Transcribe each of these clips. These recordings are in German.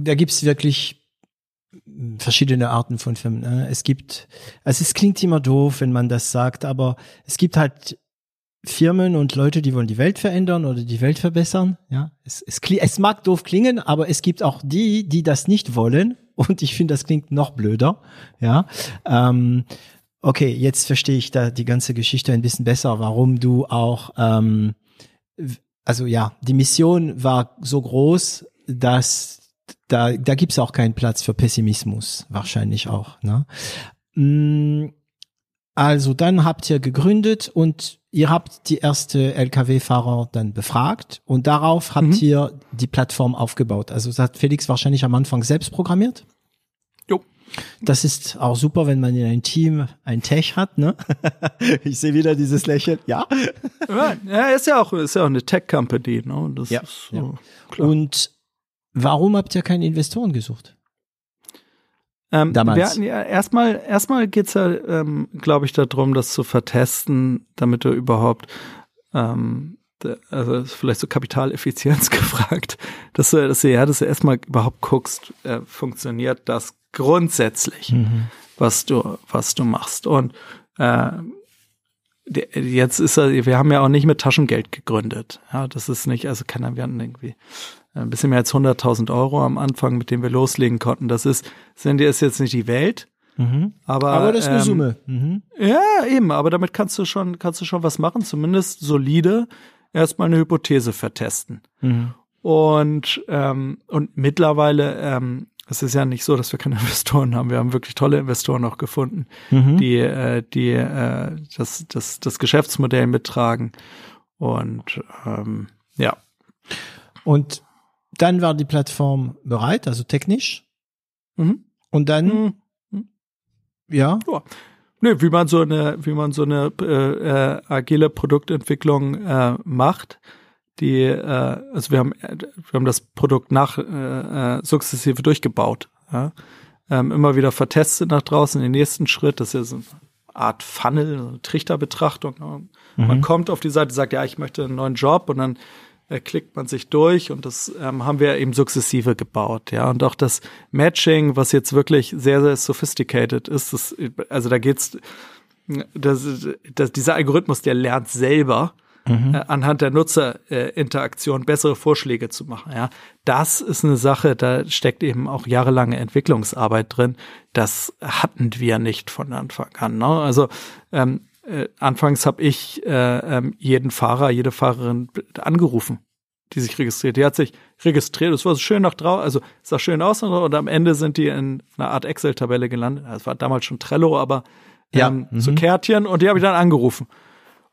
Da gibt's wirklich verschiedene Arten von Firmen. Ne? Es gibt, also es klingt immer doof, wenn man das sagt, aber es gibt halt Firmen und Leute, die wollen die Welt verändern oder die Welt verbessern. Ja, es, es, es mag doof klingen, aber es gibt auch die, die das nicht wollen. Und ich finde, das klingt noch blöder. Ja, ähm, okay, jetzt verstehe ich da die ganze Geschichte ein bisschen besser, warum du auch, ähm, also ja, die Mission war so groß, dass da, da gibt's auch keinen Platz für Pessimismus, wahrscheinlich auch. Ne? Mm, also dann habt ihr gegründet und ihr habt die erste Lkw-Fahrer dann befragt und darauf habt mhm. ihr die Plattform aufgebaut. Also das hat Felix wahrscheinlich am Anfang selbst programmiert. Jo. Das ist auch super, wenn man in einem Team ein Tech hat, ne? ich sehe wieder dieses Lächeln. Ja. ja, ist ja auch, ist ja auch eine Tech-Company, ne? Das ja, so ja. Und Warum habt ihr keine Investoren gesucht? Ähm, Damals. Ja, erstmal, erstmal geht's ja, ähm, glaube ich, darum, das zu vertesten, damit du überhaupt, ähm, also ist vielleicht so Kapitaleffizienz gefragt, dass du, dass du ja, dass du erstmal überhaupt guckst, äh, funktioniert das grundsätzlich, mhm. was du, was du machst. Und äh, jetzt ist er, wir haben ja auch nicht mit Taschengeld gegründet. Ja, das ist nicht, also keiner, wir hatten irgendwie ein bisschen mehr als 100.000 Euro am Anfang, mit dem wir loslegen konnten. Das ist, Sandy ist jetzt nicht die Welt, mhm. aber aber das ist eine ähm, Summe. Mhm. Ja, eben. Aber damit kannst du schon, kannst du schon was machen, zumindest solide. Erstmal eine Hypothese vertesten. Mhm. Und ähm, und mittlerweile ähm, es ist ja nicht so, dass wir keine Investoren haben. Wir haben wirklich tolle Investoren auch gefunden, mhm. die, äh, die äh, das, das, das Geschäftsmodell mittragen. Und ähm, ja. Und dann war die Plattform bereit, also technisch. Mhm. Und dann, mhm. ja. ja. Nee, wie man so eine, wie man so eine äh, äh, agile Produktentwicklung äh, macht. Die, äh, also wir haben, wir haben das Produkt nach äh, äh, sukzessive durchgebaut. Ja? Ähm, immer wieder vertestet nach draußen. Den nächsten Schritt, das ist ja so eine Art Funnel, eine Trichterbetrachtung. Mhm. Man kommt auf die Seite, sagt, ja, ich möchte einen neuen Job und dann äh, klickt man sich durch und das ähm, haben wir eben sukzessive gebaut, ja. Und auch das Matching, was jetzt wirklich sehr, sehr sophisticated ist, das, also da geht's, das, das, dieser Algorithmus, der lernt selber, mhm. äh, anhand der Nutzerinteraktion bessere Vorschläge zu machen. Ja, das ist eine Sache, da steckt eben auch jahrelange Entwicklungsarbeit drin. Das hatten wir nicht von Anfang an. Ne? Also ähm, äh, anfangs habe ich äh, ähm, jeden Fahrer, jede Fahrerin angerufen, die sich registriert. Die hat sich registriert. Es war so schön nach draußen, also es sah schön aus und am Ende sind die in einer Art Excel-Tabelle gelandet. Es war damals schon Trello, aber ähm, ja. so mhm. Kärtchen und die habe ich dann angerufen.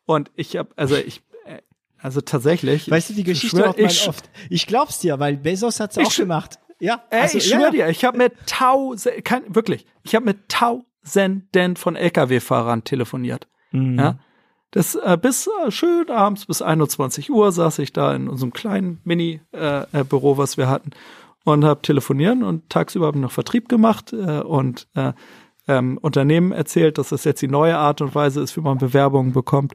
Und ich habe, also ich, äh, also tatsächlich. Weißt du, die Geschichte schwör, ich, oft. Ich glaub's dir, weil Bezos hat's auch gemacht. Ja, ey, also, ich schwöre ja. dir, ich habe mit tausend, kein, wirklich, ich habe mit tausenden von LKW-Fahrern telefoniert. Mhm. Ja, das äh, bis äh, schön abends bis 21 Uhr saß ich da in unserem kleinen Mini-Büro, äh, äh was wir hatten, und habe telefonieren und tagsüber habe ich noch Vertrieb gemacht äh, und äh, ähm, Unternehmen erzählt, dass das jetzt die neue Art und Weise ist, wie man Bewerbungen bekommt.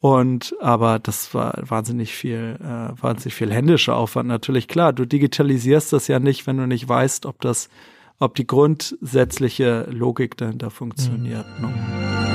Und aber das war wahnsinnig viel, äh, wahnsinnig viel händischer Aufwand. Natürlich klar, du digitalisierst das ja nicht, wenn du nicht weißt, ob das, ob die grundsätzliche Logik dahinter funktioniert. Mhm.